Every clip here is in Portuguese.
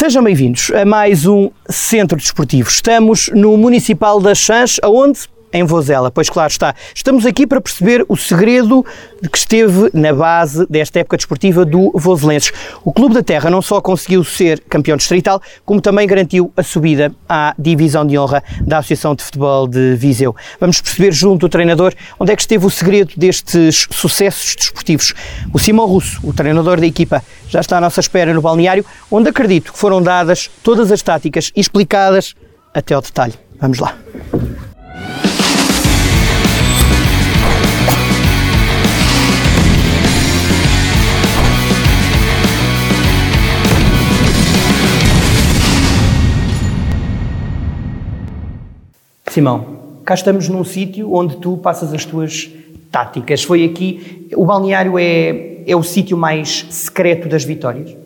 Sejam bem-vindos a mais um Centro Desportivo. Estamos no Municipal das Chãs, aonde? Em Vozela, pois claro está. Estamos aqui para perceber o segredo que esteve na base desta época desportiva do Voselenses. O Clube da Terra não só conseguiu ser campeão distrital, como também garantiu a subida à divisão de honra da Associação de Futebol de Viseu. Vamos perceber junto do treinador onde é que esteve o segredo destes sucessos desportivos. O Simão Russo, o treinador da equipa, já está à nossa espera no balneário, onde acredito que foram dadas todas as táticas explicadas até ao detalhe. Vamos lá. Simão, cá estamos num sítio onde tu passas as tuas táticas. Foi aqui. O balneário é, é o sítio mais secreto das vitórias?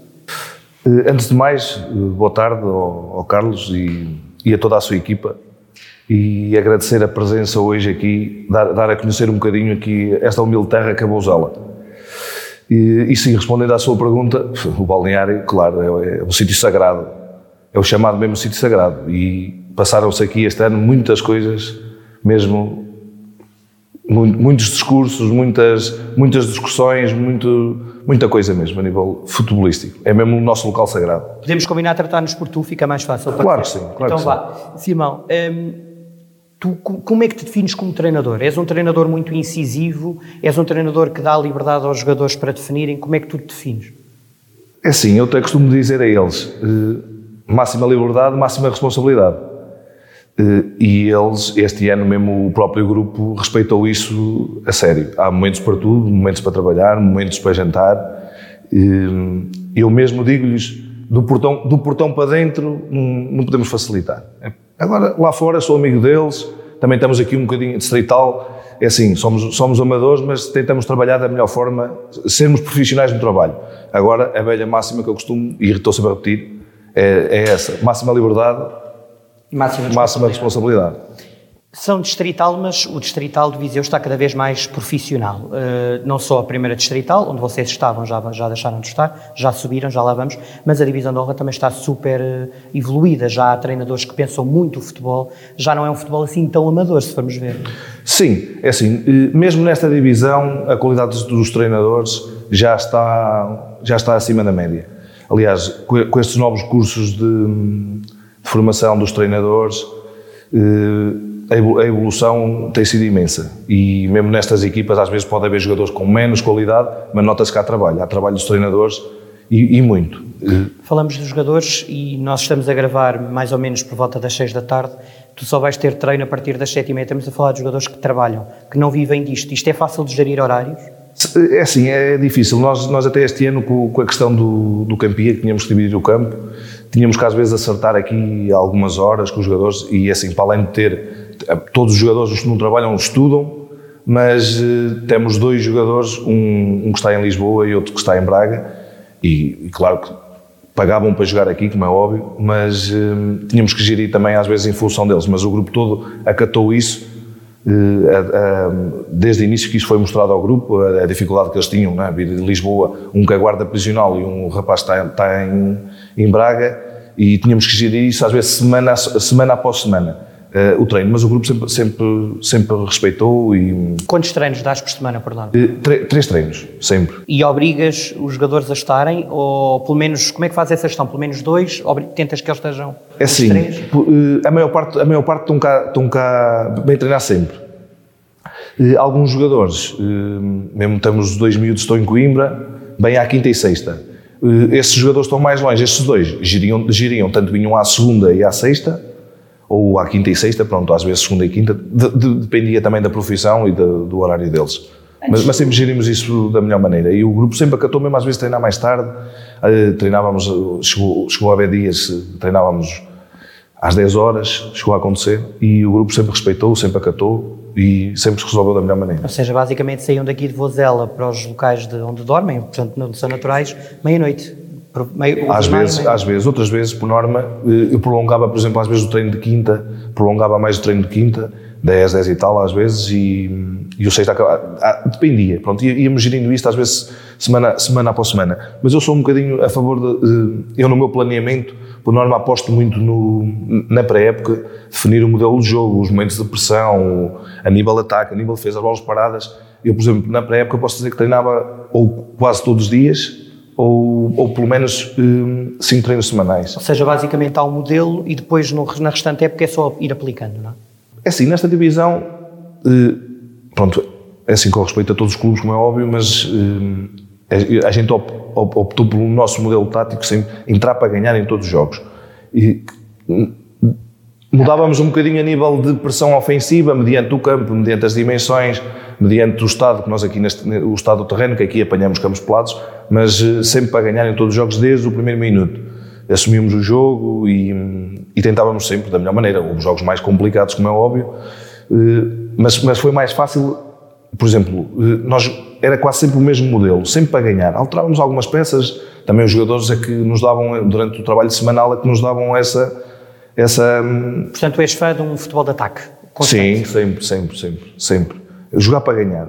Eh, Antes de mais, eh, boa tarde ao, ao Carlos e, e a toda a sua equipa e agradecer a presença hoje aqui, dar, dar a conhecer um bocadinho aqui esta humilde terra que é Bouzela. E, e sim, respondendo à sua pergunta, o balneário, claro, é, é um sítio sagrado, é o chamado mesmo sítio sagrado e passaram-se aqui este ano muitas coisas, mesmo mu- muitos discursos, muitas, muitas discussões, muito, muita coisa mesmo a nível futebolístico. É mesmo o nosso local sagrado. Podemos combinar a tratar-nos por tu, fica mais fácil. Claro que sim, claro então que vá. Simão, hum, tu co- como é que te defines como treinador? És um treinador muito incisivo? És um treinador que dá liberdade aos jogadores para definirem? Como é que tu te defines? É assim, eu até costumo dizer a eles, eh, máxima liberdade, máxima responsabilidade. Eh, E eles, este ano mesmo, o próprio grupo respeitou isso a sério. Há momentos para tudo, momentos para trabalhar, momentos para jantar. Eh, Eu mesmo digo-lhes, do portão, do portão para dentro, não, podemos facilitar. Agora, lá fora, sou amigo deles, também estamos aqui um bocadinho distrital. É assim, somos, somos amadores, mas tentamos trabalhar da melhor forma, sermos profissionais no trabalho. Agora, a velha máxima que eu costumo, e estou sempre a repetir, é, é essa: máxima liberdade, Máxima máxima responsabilidade. São distrital, mas o distrital de Viseu está cada vez mais profissional. Uh, não só a primeira distrital, onde vocês estavam, já, já deixaram de estar, já subiram, já lá vamos, mas a divisão de honra também está super uh, evoluída. Já há treinadores que pensam muito o futebol, já não é um futebol assim tão amador, se formos ver. Sim, é assim, eh, mesmo nesta divisão, a qualidade dos- treinadores já está, já está acima da média. Aliás, co- com estes novos cursos de formação dos treinadores, eh, a evolu- a evolução tem sido imensa. E mesmo nestas equipas, às vezes pode haver jogadores com menos qualidade, mas nota-se que há trabalho. Há trabalho dos treinadores e, e muito. Falamos dos jogadores e nós estamos a gravar mais ou menos por volta das 6 da tarde. Tu só vais ter treino a partir das 7 e meia. Estamos a falar de jogadores que trabalham, que não vivem disto. Isto é fácil de gerir horários? É assim, é difícil. Nós, nós até este ano, com, com a questão do, do campia, que tínhamos que dividir o campo, tínhamos que às vezes acertar aqui algumas horas com os jogadores e assim, para além de ter, todos os jogadores que não trabalham estudam, mas eh, temos dois jogadores, um, um que está em Lisboa e outro que está em Braga e, e claro que pagavam para jogar aqui, como é óbvio, mas eh, tínhamos que gerir também às vezes em função deles, mas o grupo todo acatou isso eh, desde o início que isso foi mostrado ao grupo, a, dificuldade que eles tinham, né? vir de Lisboa, um que é guarda prisional e um rapaz está, está em, em Braga, e tínhamos que gerir isso às vezes semana, semana após semana, eh, o treino, mas o grupo sempre, sempre, sempre respeitou e Quantos treinos dás por semana por lá? eh, tre- três treinos, sempre. E obrigas os jogadores a estarem, ou pelo menos, como é que fazes essa gestão? Pelo menos dois? Tentas que eles estejam É três? po- eh, a maior parte, a maior parte estão, cá, estão cá bem treinar sempre. Alguns jogadores, mesmo temos os dois miúdos estão em Coimbra, bem à quinta e sexta. Eh, Esses jogadores estão mais longe, estes dois giriam, giriam tanto vinham à segunda e à sexta, ou à quinta e sexta, pronto, às vezes segunda e quinta, de- de- dependia também da profissão e do, do horário deles. Mas, mas sempre gerimos isso da melhor maneira. E o grupo sempre acatou, mesmo às vezes treinar mais tarde. Eh, Treinávamos, eh, chegou, chegou a haver dias, treinávamos às 10 horas, chegou a acontecer, e o grupo sempre respeitou, sempre acatou e sempre se resolveu da melhor maneira. Ou seja, basicamente saíam daqui de Vozela para os locais de onde dormem, portanto não são naturais, meia-noite. Meio- Às vezes, às vezes, outras vezes, por norma, eh, eu prolongava, por exemplo, às vezes o treino de quinta, prolongava mais o treino de quinta, 10, 10 e tal às vezes, e, e o sexto acaba, ah, dependia, pronto, íamos gerindo isto às vezes semana, semana após semana, mas eu sou um bocadinho a favor de, eu no meu planeamento, por norma aposto muito no, na pré-época, definir o modelo de jogo, os momentos de pressão, a nível de ataque, a nível de defesa, as bolas paradas, eu por exemplo, na pré-época posso dizer que treinava ou quase todos os dias, ou, ou pelo menos um, cinco treinos semanais. Ou seja, basicamente há um modelo e depois no, na restante época é só ir aplicando, não é? É assim, nesta divisão, eh, pronto, é assim com respeito a todos os clubes, como é óbvio, mas eh, a gente optou pelo nosso modelo tático sem entrar para ganhar em todos os jogos. E mudávamos um bocadinho a nível de pressão ofensiva, mediante o campo, mediante as dimensões, mediante o estado, que nós aqui neste, o estado do terreno, que aqui apanhamos campos pelados, mas eh, sempre para ganhar em todos os jogos desde o primeiro minuto. Assumimos o jogo e, e tentávamos sempre da melhor maneira. Houve jogos mais complicados, como é óbvio, eh, mas, mas foi mais fácil, por exemplo, eh, nós era quase sempre o mesmo modelo, sempre para ganhar. Alterávamos algumas peças, também os jogadores é que nos davam, durante o trabalho semanal, é que nos davam essa. essa hum, Portanto, és fã de um futebol de ataque? Constante. Sim, sempre, sempre, sempre, sempre. Jogar para ganhar.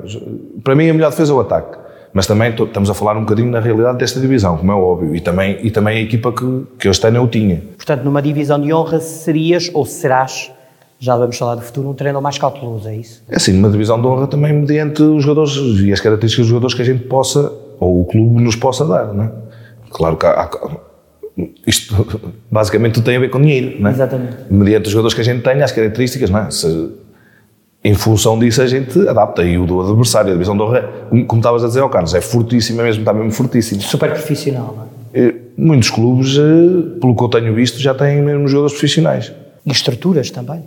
Para mim, a melhor defesa é o ataque mas também estamos a falar um bocadinho na realidade desta divisão, como é óbvio, e também, e também a equipa que, que este ano eu tinha. Portanto, numa divisão de honra serias ou serás, já vamos falar do futuro, um treinador mais cauteloso, é isso? É sim, numa divisão de honra também mediante os jogadores e as características dos jogadores que a gente possa, ou o clube nos possa dar, não é? Claro que há, há isto basicamente tem a ver com dinheiro, não é? Exatamente. Mediante os jogadores que a gente tem, as características, não é? Se, em função disso a gente adapta. E o do adversário, a divisão de honra, como, como estavas a dizer ao Carlos, é fortíssima mesmo, está mesmo fortíssimo. Super profissional, não é? Muitos clubes, eh, pelo que eu tenho visto, já têm mesmo jogadores profissionais. E estruturas também?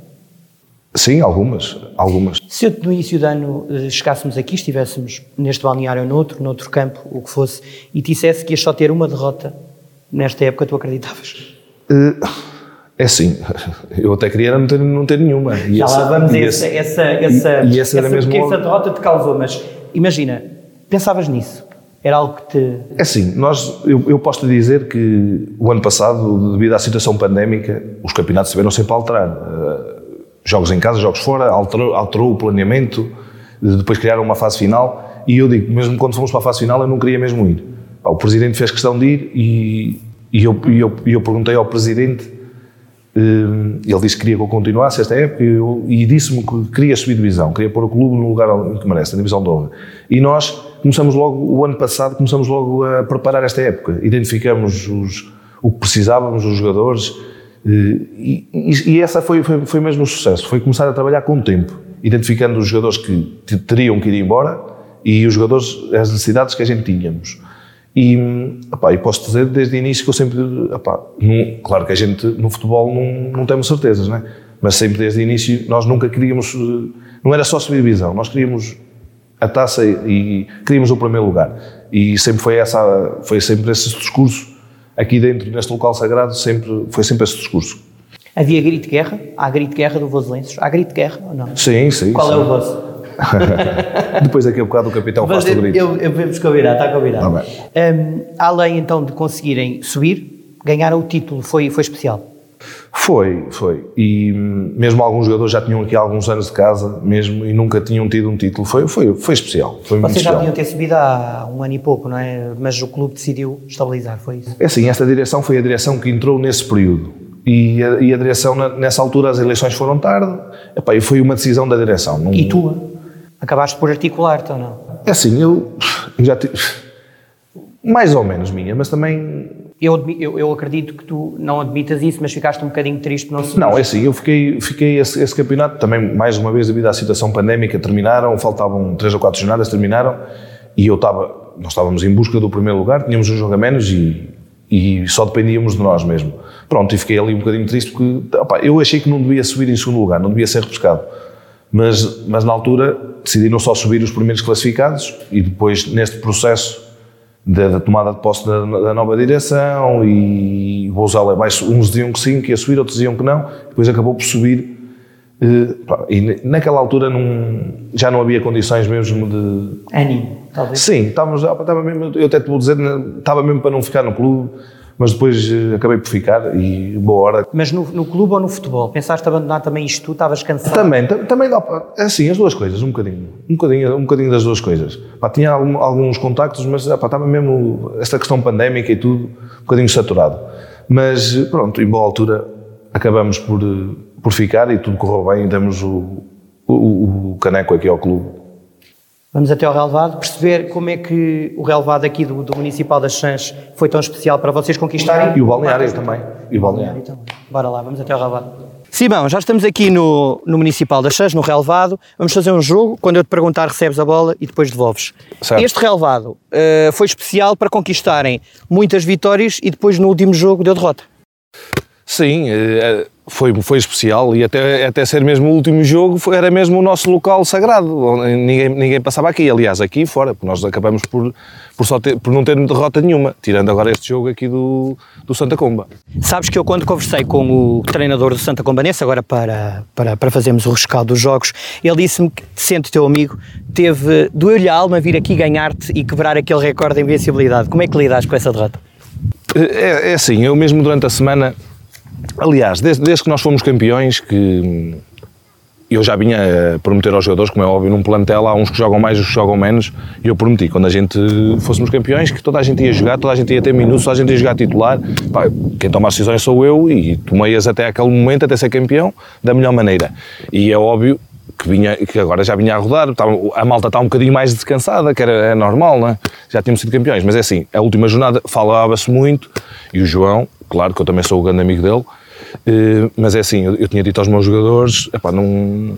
Sim, algumas, algumas. Se no início do ano eh, chegássemos aqui, estivéssemos neste balneário ou noutro, noutro campo, o que fosse, e te dissesse que ias só ter uma derrota nesta época, tu acreditavas? Uh é sim, eu até queria não ter, não ter nenhuma. E Já essa, lá vamos a essa, essa, essa, e, essa, essa, mesmo essa derrota te causou, mas imagina, pensavas nisso? Era algo que te. É assim, nós, eu, eu posso te dizer que o ano passado, devido à situação pandémica, os campeonatos tiveram sempre a alterar. Uh, jogos em casa, jogos fora, alterou, alterou o planeamento, depois criaram uma fase final. E eu digo, mesmo quando fomos para a fase final, eu não queria mesmo ir. o presidente fez questão de ir e, e, eu, e eu, eu perguntei ao presidente ele disse que queria que eu continuasse esta época e, disse-me que queria subir divisão, queria pôr o clube no lugar que merece, na divisão de honra. E nós começamos logo, o ano passado, começamos logo a preparar esta época. Identificamos os, o que precisávamos, os jogadores, eh, e, e, e essa foi, foi, foi mesmo o sucesso, foi começar a trabalhar com o tempo, identificando os jogadores que teriam que ir embora e os jogadores, as necessidades que a gente tínhamos. E, epá, e posso dizer desde o início que eu sempre, epá, não, claro que a gente no futebol não, não temos certezas, né? mas sempre desde o início nós nunca queríamos, não era só subir divisão, nós queríamos a taça e, e queríamos o primeiro lugar. E sempre foi essa, foi sempre esse discurso aqui dentro, neste local sagrado, sempre, foi sempre esse discurso. Havia grito de guerra? Há grito de guerra do Voselenses? Há grito de guerra ou não? Sim, sim. Qual sim. é o vosso? Depois daqui a bocado o capitão faz tudo isso. Eu, eu vamos combinar, está combinado. Tá um, além então de conseguirem subir, ganhar o título foi, foi especial? Foi, foi. E mesmo alguns jogadores já tinham aqui alguns anos de casa, mesmo, e nunca tinham tido um título. Foi, foi, foi especial. Foi Vocês já deviam ter subido há um ano e pouco, não é? Mas o clube decidiu estabilizar, foi isso? É assim, esta direção foi a direção que entrou nesse período. E a, e a direção, nessa altura, as eleições foram tarde, epá, e foi uma decisão da direção. Não, e tua? Acabaste por articular-te ou não? É assim, eu, eu já tive. Mais ou menos minha, mas também. Eu, eu, eu, acredito que tu não admitas isso, mas ficaste um bocadinho triste não Não, é assim, eu fiquei, fiquei esse, esse, campeonato também, mais uma vez, devido à situação pandémica, terminaram, faltavam três ou quatro jornadas, terminaram, e eu estava, nós estávamos em busca do primeiro lugar, tínhamos um jogo a menos e, e só dependíamos de nós mesmo. Pronto, e fiquei ali um bocadinho triste porque opa, eu achei que não devia subir em segundo lugar, não devia ser repescado. Mas, mas na altura decidiram só subir os primeiros classificados e depois neste processo da, tomada de posse da, da, nova direção e vou usá-la abaixo, uns diziam que sim, que ia subir, outros diziam que não, depois acabou por subir eh, e naquela altura não, já não havia condições mesmo de... Ânimo, talvez? Sim, estávamos, estava mesmo, eu até te vou dizer, estava mesmo para não ficar no clube, mas depois eh, acabei por ficar e boa hora. Mas no, no clube ou no futebol? Pensaste abandonar também isto tu? Estavas cansado? Também, também dá, assim, as duas coisas, um bocadinho, um bocadinho, um bocadinho das duas coisas. Pá, tinha algum, alguns contactos, mas pá, estava mesmo, esta questão pandémica e tudo, um bocadinho saturado. Mas pronto, em boa altura acabamos por, por ficar e tudo correu bem e demos o, o, o caneco aqui ao clube. Vamos até ao relevado, perceber como é que o relevado aqui do, do Municipal das Chãs foi tão especial para vocês conquistarem. E o balneário também. E o balneário. também. Bora lá, vamos até ao relevado. Simão, já estamos aqui no, no Municipal das Chãs, no relevado. Vamos fazer um jogo. Quando eu te perguntar, recebes a bola e depois devolves. Certo. Este relevado uh, foi especial para conquistarem muitas vitórias e depois no último jogo deu derrota. Sim, uh, foi, foi especial e até, até ser mesmo o último jogo foi, era mesmo o nosso local sagrado. Ninguém, ninguém passava aqui, aliás, aqui fora, porque nós acabamos por, por, só ter, por não ter derrota nenhuma, tirando agora este jogo aqui do, do Santa Comba. Sabes que eu, quando conversei com o treinador do Santa Combanense, agora para, para, para fazermos o rescaldo dos jogos, ele disse-me que, sendo teu amigo, teve, doeu-lhe a alma vir aqui ganhar-te e quebrar aquele recorde de invencibilidade. Como é que lidas com essa derrota? É, é assim, eu mesmo durante a semana Aliás, desde, desde, que nós fomos campeões, que eu já vinha a prometer aos jogadores, como é óbvio, num plantel há uns que jogam mais, outros que jogam menos, e eu prometi, quando a gente fôssemos campeões, que toda a gente ia jogar, toda a gente ia ter minutos, toda a gente ia jogar titular. Pá, quem toma as decisões sou eu e tomei-as até aquele momento, até ser campeão, da melhor maneira. E é óbvio que, vinha, que agora já vinha a rodar, a malta está um bocadinho mais descansada, que era, é normal, né? já tínhamos sido campeões, mas é assim, a última jornada falava-se muito, e o João, claro que eu também sou o grande amigo dele, eh, mas é assim, eu, tinha dito aos meus jogadores, epá, não,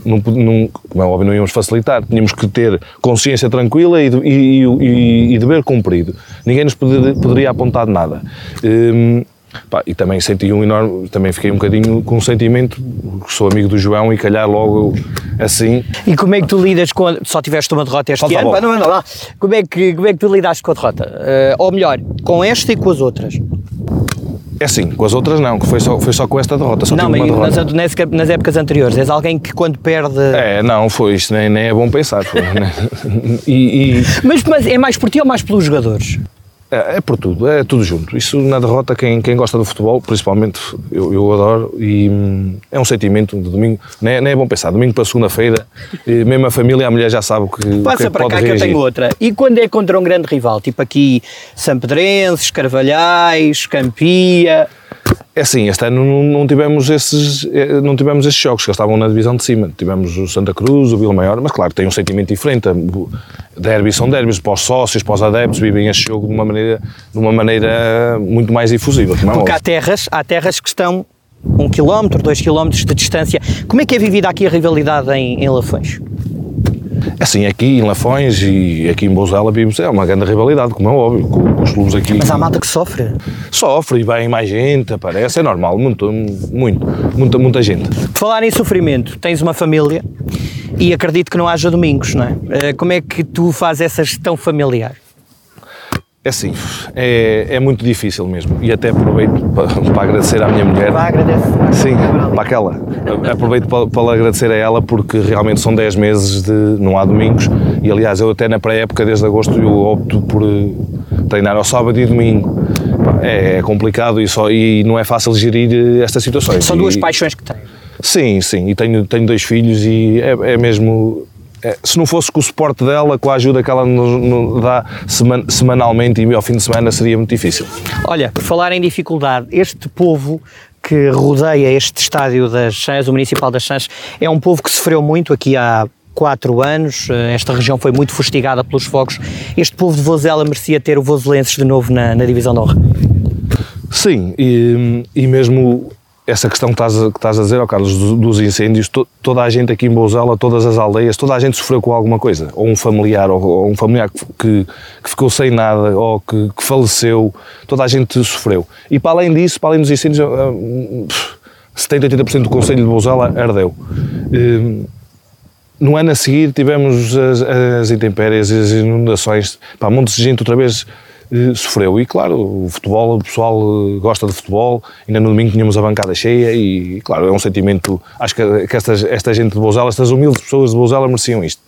não, não, como é óbvio, não íamos facilitar, tínhamos que ter consciência tranquila e, e, e, e dever cumprido. Ninguém nos poder, poderia apontar de nada. Um, Pá, e também senti um enorme, também fiquei um bocadinho com um sentimento, sou amigo do João e calhar logo assim. E como é que tu lidas com, só tiveste uma derrota este Falta ano, não, não, não, como é que, como é que tu lidaste com a derrota? Uh, ou melhor, com esta e com as outras? É sim, com as outras não, que foi só, foi só com esta derrota. Só não, mas nas, nas, épocas anteriores, és alguém que quando perde. É, não, foi isto, nem, nem é bom pensar. Né? e, e... Mas, mas é mais por ti ou mais pelos jogadores? É, é, por tudo, é tudo junto. Isso na derrota, quem, quem gosta do futebol, principalmente, eu, eu adoro e hum, é um sentimento de domingo, nem é, nem é bom pensar, domingo para segunda-feira, mesmo a família, a mulher já sabe que Passa que para cá reagir. que eu tenho outra. E quando é contra um grande rival, tipo aqui Sampedrenses, Carvalhais, Campia, é assim, este ano não, não, tivemos esses, eh, não tivemos esses jogos, que eles estavam na divisão de cima. Tivemos o Santa Cruz, o Vila Maior, mas claro, tem um sentimento diferente. Derbys são derbys, para os sócios, para os adeptos, vivem este jogo de uma maneira, de uma maneira muito mais efusiva. É Porque há terras, há terras que estão um quilómetro, dois quilómetros de distância. Como é que é vivida aqui a rivalidade em, em Lafões? É assim, aqui em Lafões e aqui em Bouzela vimos, é uma grande rivalidade, como é óbvio, com, com os clubes aqui. Mas há malta que sofre? Sofre e vem mais gente, aparece, é normal, muito, muito, muita, muita gente. Por falar em sofrimento, tens uma família e acredito que não haja domingos, não é? Eh, como é que tu fazes essa gestão familiar? É assim, é, é muito difícil mesmo. E até aproveito para, para agradecer à minha mulher. Vai, agradece. Sim, para aquela. Aproveito para, para agradecer a ela porque realmente são 10 meses de não há domingos. E aliás, eu até na pré-época, desde agosto, eu opto por eh, treinar ao sábado e domingo. É, é complicado e, só, e não é fácil gerir eh, estas situações. São duas e, paixões que tens. Sim, sim. E tenho, tenho dois filhos e é, é mesmo é, se não fosse com o suporte dela, com a ajuda que ela nos, dá seman, semanalmente e ao fim de semana, seria muito difícil. Olha, por falar em dificuldade, este povo que rodeia este estádio das Chãs, o Municipal das Chãs, é um povo que sofreu muito aqui há quatro anos, esta região foi muito fustigada pelos fogos. Este povo de Vozela merecia ter o Vozelenses de novo na, na divisão de honra? Sim, e, e mesmo essa questão que estás, a, que estás a dizer, oh Carlos, dos incêndios, to, toda a gente aqui em Bouzela, todas as aldeias, toda a gente sofreu com alguma coisa, ou um familiar, ou, ou um familiar que, que, ficou sem nada, ou que, que, faleceu, toda a gente sofreu. E para além disso, para além dos incêndios, 70, ah, 80% do Conselho de Bouzela ardeu. Hum, no ano a seguir tivemos as, as intempéries, as inundações, pá, montes de gente outra vez sofreu. E claro, o futebol, o pessoal eh, gosta de futebol, ainda no domingo tínhamos a bancada cheia e claro, é um sentimento, acho que, que esta, esta gente de Bouzela, estas humildes pessoas de Bouzela mereciam isto.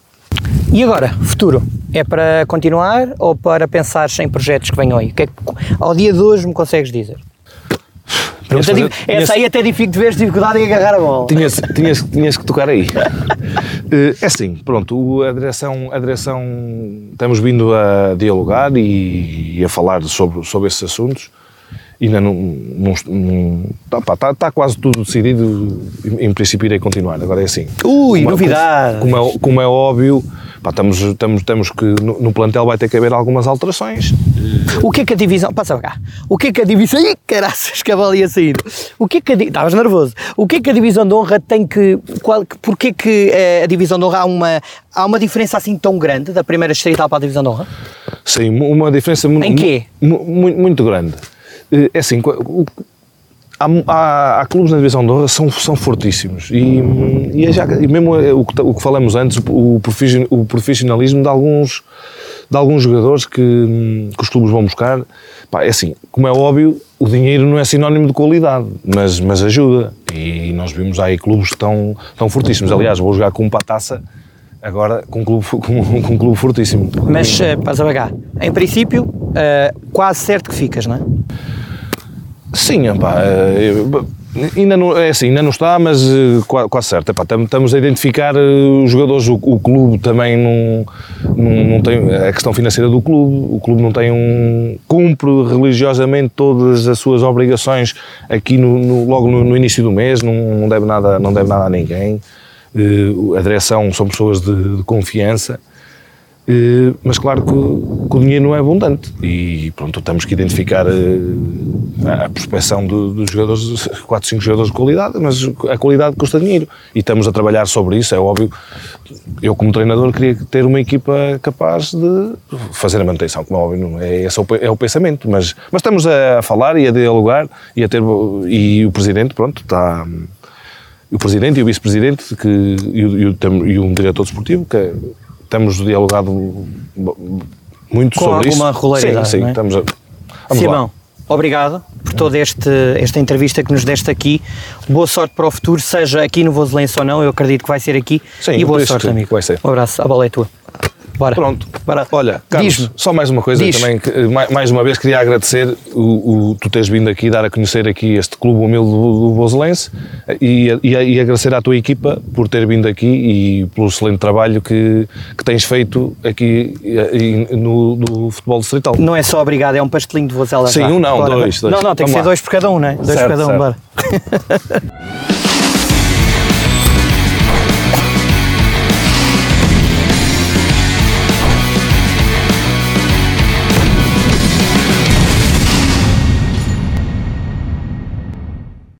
E agora, futuro? É para continuar ou para pensar em projetos que venham aí? Que é que, ao dia de hoje me consegues dizer? Até fazer- digo- essa aí até dific- tiveste dificuldade em agarrar a bola. Tinhas, tinhas, tinhas que tocar aí. Eh, É assim, pronto, a direção, a direção estamos vindo a dialogar e, e a falar sobre, sobre esses assuntos. Ainda não, não, não tá, pá, tá, tá quase tudo decidido, em, em princípio irei continuar. Agora é assim. Ui, Como é- novidade. Como é, como é óbvio, pá, estamos, estamos, temos que, no, no plantel vai ter que haver algumas alterações. O que é que a divisão. Passa cá. O que é que a divisão. Ih, caraças, bola ia sair. O que é que a. Estavas nervoso. O que é que a divisão de honra tem que. Qual, porquê que eh, a divisão de honra há uma, há uma diferença assim tão grande da primeira distrital para a divisão de honra? Sim, uma diferença Em quê? mu- mu- muito grande. Eh, É assim, o- há, há, há clubes na divisão de honra são, são fortíssimos e, e, é já, e mesmo o que, o que falamos antes, o, o profissionalismo de alguns, de alguns jogadores que, que os clubes vão buscar, pá, é assim, como é óbvio, o dinheiro não é sinónimo de qualidade, mas, mas ajuda e nós vimos aí clubes estão, estão fortíssimos. Aliás, vou jogar com um pataça agora com um clube, com, com um clube fortíssimo. Mas, eh, passa cá. Em princípio, eh, quase certo que ficas, não é? Sim, epá, eh, ainda não, é assim, ainda não está, mas eh, qua- quase certo. Epá, tam- estamos a identificar eh, os jogadores, o, o clube também não, não, não tem a questão financeira do clube, o clube não tem um. cumpre religiosamente todas as suas obrigações aqui no, no- logo no, no início do mês, não, não, deve nada, não deve nada a ninguém. Eh, a direção são pessoas de, de confiança. Eh, mas claro que, que o dinheiro não é abundante e pronto, temos que identificar eh, a prospecção do- dos jogadores, 4, 5 jogadores de qualidade, mas a qualidade custa dinheiro e estamos a trabalhar sobre isso, é óbvio. Eu como treinador queria ter uma equipa capaz de fazer a manutenção, como é óbvio, não é, esse é o, é o pensamento, mas, mas estamos a falar e a dialogar e a ter, e o Presidente, pronto, está o presidente e o vice-presidente que, e, o, e, um diretor desportivo que estamos dialogado muito Com sobre alguma isso. regularidade, Sim, sim, é? estamos a, vamos Simão, lá. obrigado por toda este, esta entrevista que nos deste aqui. Boa sorte para o futuro, seja aqui no Voselense ou não, eu acredito que vai ser aqui. Sim, e boa sorte, amigo. vai ser. Um abraço, a bola é tua. Bora. Pronto. Bora. Olha, Carlos, só mais uma coisa também, que, eh, mai- mais uma vez queria agradecer o, o- tu teres vindo aqui dar a conhecer aqui este clube humilde do, do Voselense eh, e, e, e agradecer à tua equipa por ter vindo aqui e pelo excelente trabalho que, que tens feito aqui eh, e no, no futebol distrital. Não é só obrigado, é um pastelinho de vozela. Sim, um não, dois, dois. Não, não, tem que Vamos ser lá. dois por cada um, né? Dois Certo, por cada um, certo. bora.